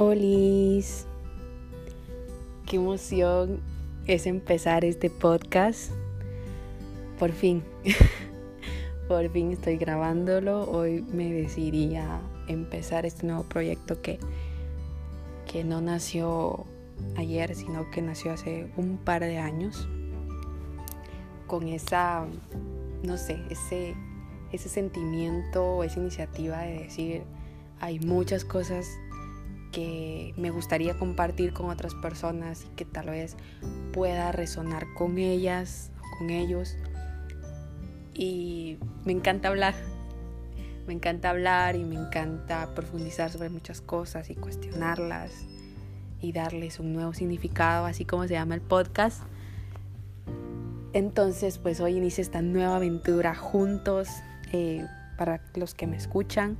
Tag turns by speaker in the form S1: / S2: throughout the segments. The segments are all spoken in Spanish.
S1: Olis, qué emoción es empezar este podcast. Por fin, por fin estoy grabándolo. Hoy me decidí a empezar este nuevo proyecto que, que no nació ayer, sino que nació hace un par de años. Con esa, no sé, ese, ese sentimiento, esa iniciativa de decir, hay muchas cosas que me gustaría compartir con otras personas y que tal vez pueda resonar con ellas, con ellos. Y me encanta hablar, me encanta hablar y me encanta profundizar sobre muchas cosas y cuestionarlas y darles un nuevo significado, así como se llama el podcast. Entonces, pues hoy inicia esta nueva aventura juntos eh, para los que me escuchan.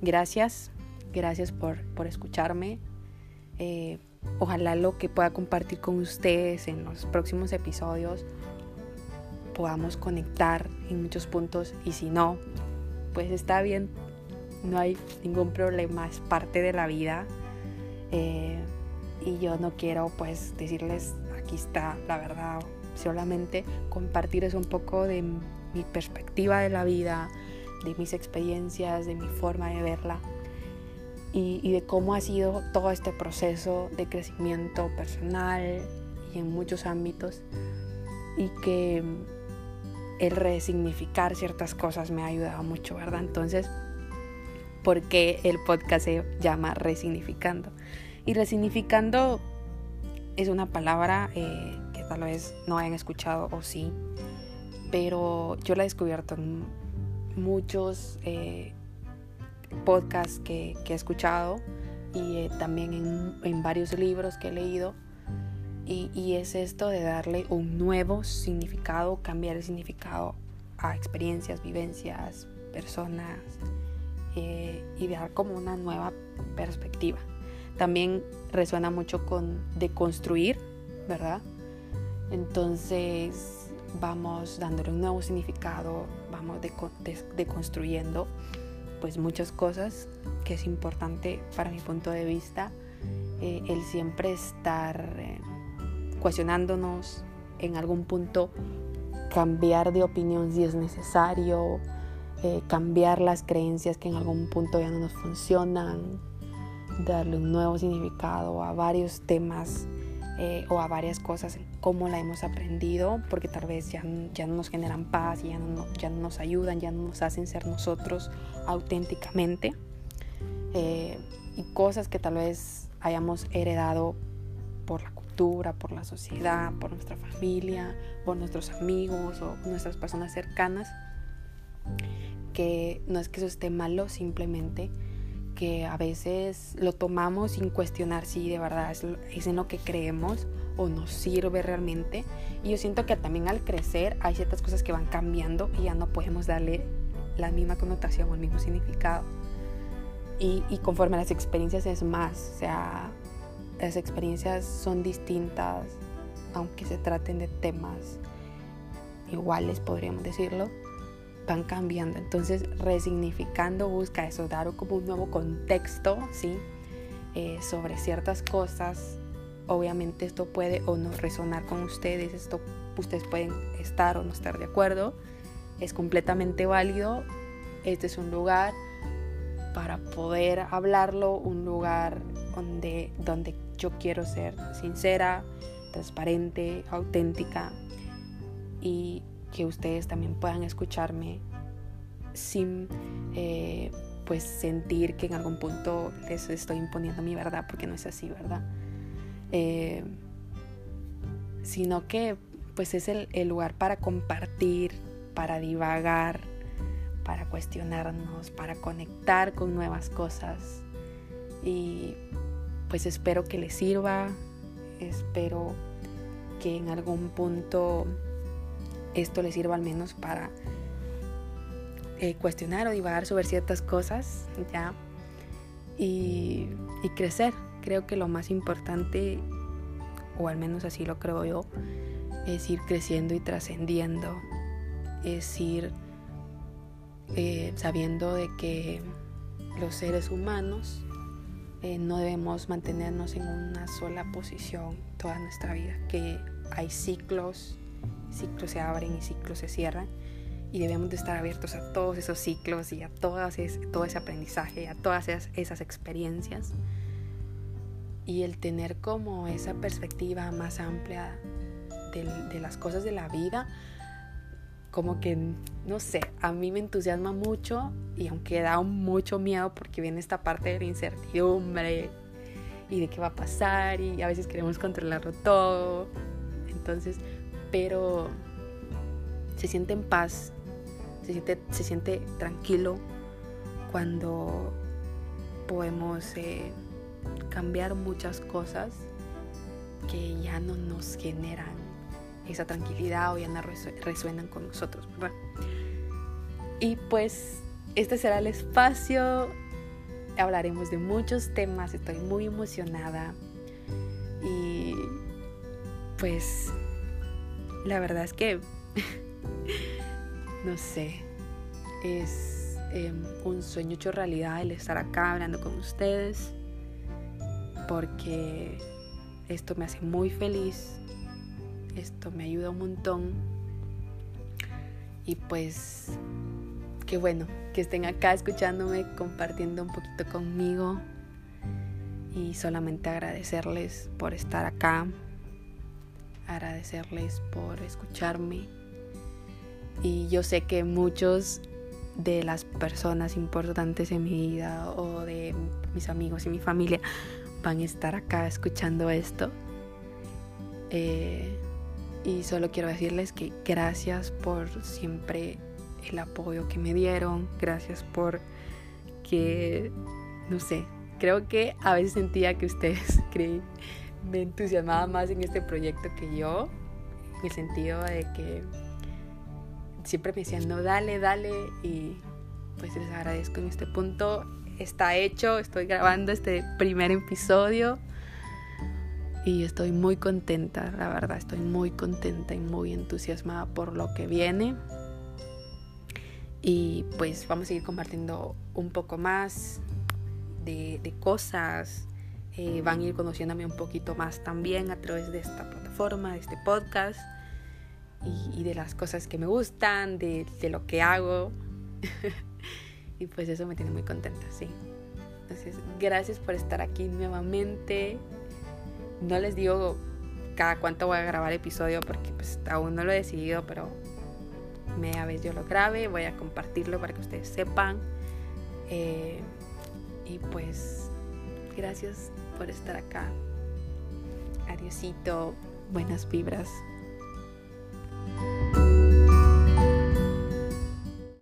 S1: Gracias Gracias por, escucharme. Eh, ojalá lo que pueda compartir con ustedes en los próximos episodios podamos conectar en muchos puntos y si no, pues está bien, no hay ningún problema, es parte de la vida. Eh, y yo no quiero pues decirles aquí está la verdad, solamente compartirles un poco de mi perspectiva de la vida, de mis experiencias, de mi forma de verla y, de cómo ha sido todo este proceso de crecimiento personal y en muchos ámbitos y que el resignificar ciertas cosas me ha ayudado mucho, ¿verdad? Entonces, ¿por qué el podcast se llama Resignificando? Y resignificando es una palabra eh, que tal vez no hayan escuchado o sí, pero yo la he descubierto en muchos eh, podcast que, he escuchado y eh, también en, varios libros que he leído. Y, es esto de darle un nuevo significado, cambiar el significado a experiencias, vivencias, personas eh, y dar como una nueva perspectiva. También resuena mucho con deconstruir, ¿verdad? Entonces vamos dándole un nuevo significado, vamos deconstruyendo pues muchas cosas que es importante para mi punto de vista eh, el siempre estar eh, cuestionándonos en algún punto cambiar de opinión si es necesario eh, cambiar las creencias que en algún punto ya no nos funcionan darle un nuevo significado a varios temas o a varias cosas cómo la hemos aprendido, porque tal vez ya, ya no nos generan paz ya no, ya no nos ayudan, ya no nos hacen ser nosotros auténticamente. Eh, y cosas que tal vez hayamos heredado por la cultura, por la sociedad, por nuestra familia, por nuestros amigos o nuestras personas cercanas, que no es que eso esté malo, simplemente que a veces lo tomamos sin cuestionar si de verdad es, es en lo que creemos o nos sirve realmente. Y yo siento que también al crecer hay ciertas cosas que van cambiando y ya no podemos darle la misma connotación o el mismo significado. Y, y conforme las experiencias es más, o sea, las experiencias son distintas, aunque se traten de temas iguales, podríamos decirlo, van cambiando. Entonces, resignificando busca eso, dar como un nuevo contexto, ¿sí? Eh, sobre ciertas cosas Obviamente esto puede o no resonar con ustedes, esto ustedes pueden estar o no estar de acuerdo, es completamente válido. Este es un lugar para poder hablarlo, un lugar donde, donde yo quiero ser sincera, transparente, auténtica y que ustedes también puedan escucharme sin eh, pues sentir que en algún punto les estoy imponiendo mi verdad porque no es así, ¿verdad? Eh, sino que pues es el, lugar para compartir, para divagar, para cuestionarnos, para conectar con nuevas cosas. Y pues espero que les sirva, espero que en algún punto esto les sirva al menos para eh, cuestionar o divagar sobre ciertas cosas, ¿ya? y crecer, creo que lo más importante, o al menos así lo creo yo, es ir creciendo y trascendiendo, es ir eh, sabiendo de que los seres humanos eh, no debemos mantenernos en una sola posición toda nuestra vida, que hay ciclos, ciclos se abren y ciclos se cierran y debemos de estar abiertos a todos esos ciclos y a todas todo ese aprendizaje, a todas esas, experiencias y el tener como esa perspectiva más amplia de, de las cosas de la vida como que, no sé, a mí me entusiasma mucho y aunque da mucho miedo porque viene esta parte de la incertidumbre y de qué va a pasar y a veces queremos controlarlo todo. Entonces, pero se siente en paz, se siente, se siente tranquilo cuando podemos eh, cambiar muchas cosas que ya no nos generan esa tranquilidad o ya no resuenan con nosotros. Y pues este será el espacio, hablaremos de muchos temas, estoy muy emocionada y pues la verdad es que, no sé, es em, un sueño hecho realidad el estar acá hablando con ustedes porque esto me hace muy feliz esto me ayuda un montón. Y pues, qué bueno que estén acá escuchándome, compartiendo un poquito conmigo. Y solamente agradecerles por estar acá, agradecerles por escucharme. Y yo sé que muchos de las personas importantes en mi vida o de mis amigos y mi familia van a estar acá escuchando esto. Eh, y solo quiero decirles que gracias por siempre el apoyo que me dieron, gracias por que, no sé, creo que a veces sentía que ustedes creen, me entusiasmaba más en este proyecto que yo, en el sentido de que siempre me decían, no, dale, dale, y pues les agradezco en este punto. Está hecho, estoy grabando este primer episodio y estoy muy contenta, la verdad, estoy muy contenta y muy entusiasmada por lo que viene. Y pues vamos a seguir compartiendo un poco más de, cosas. Eh, van a ir conociéndome un poquito más también a través de esta plataforma, de este podcast. Y, de las cosas que me gustan, de, lo que hago. y pues eso me tiene muy contenta, sí. Entonces, gracias por estar aquí nuevamente. No les digo cada cuánto voy a grabar episodio porque pues aún no lo he decidido, pero media vez yo lo grabe, voy a compartirlo para que ustedes sepan. Eh, y pues gracias por estar acá. Adiosito, buenas vibras.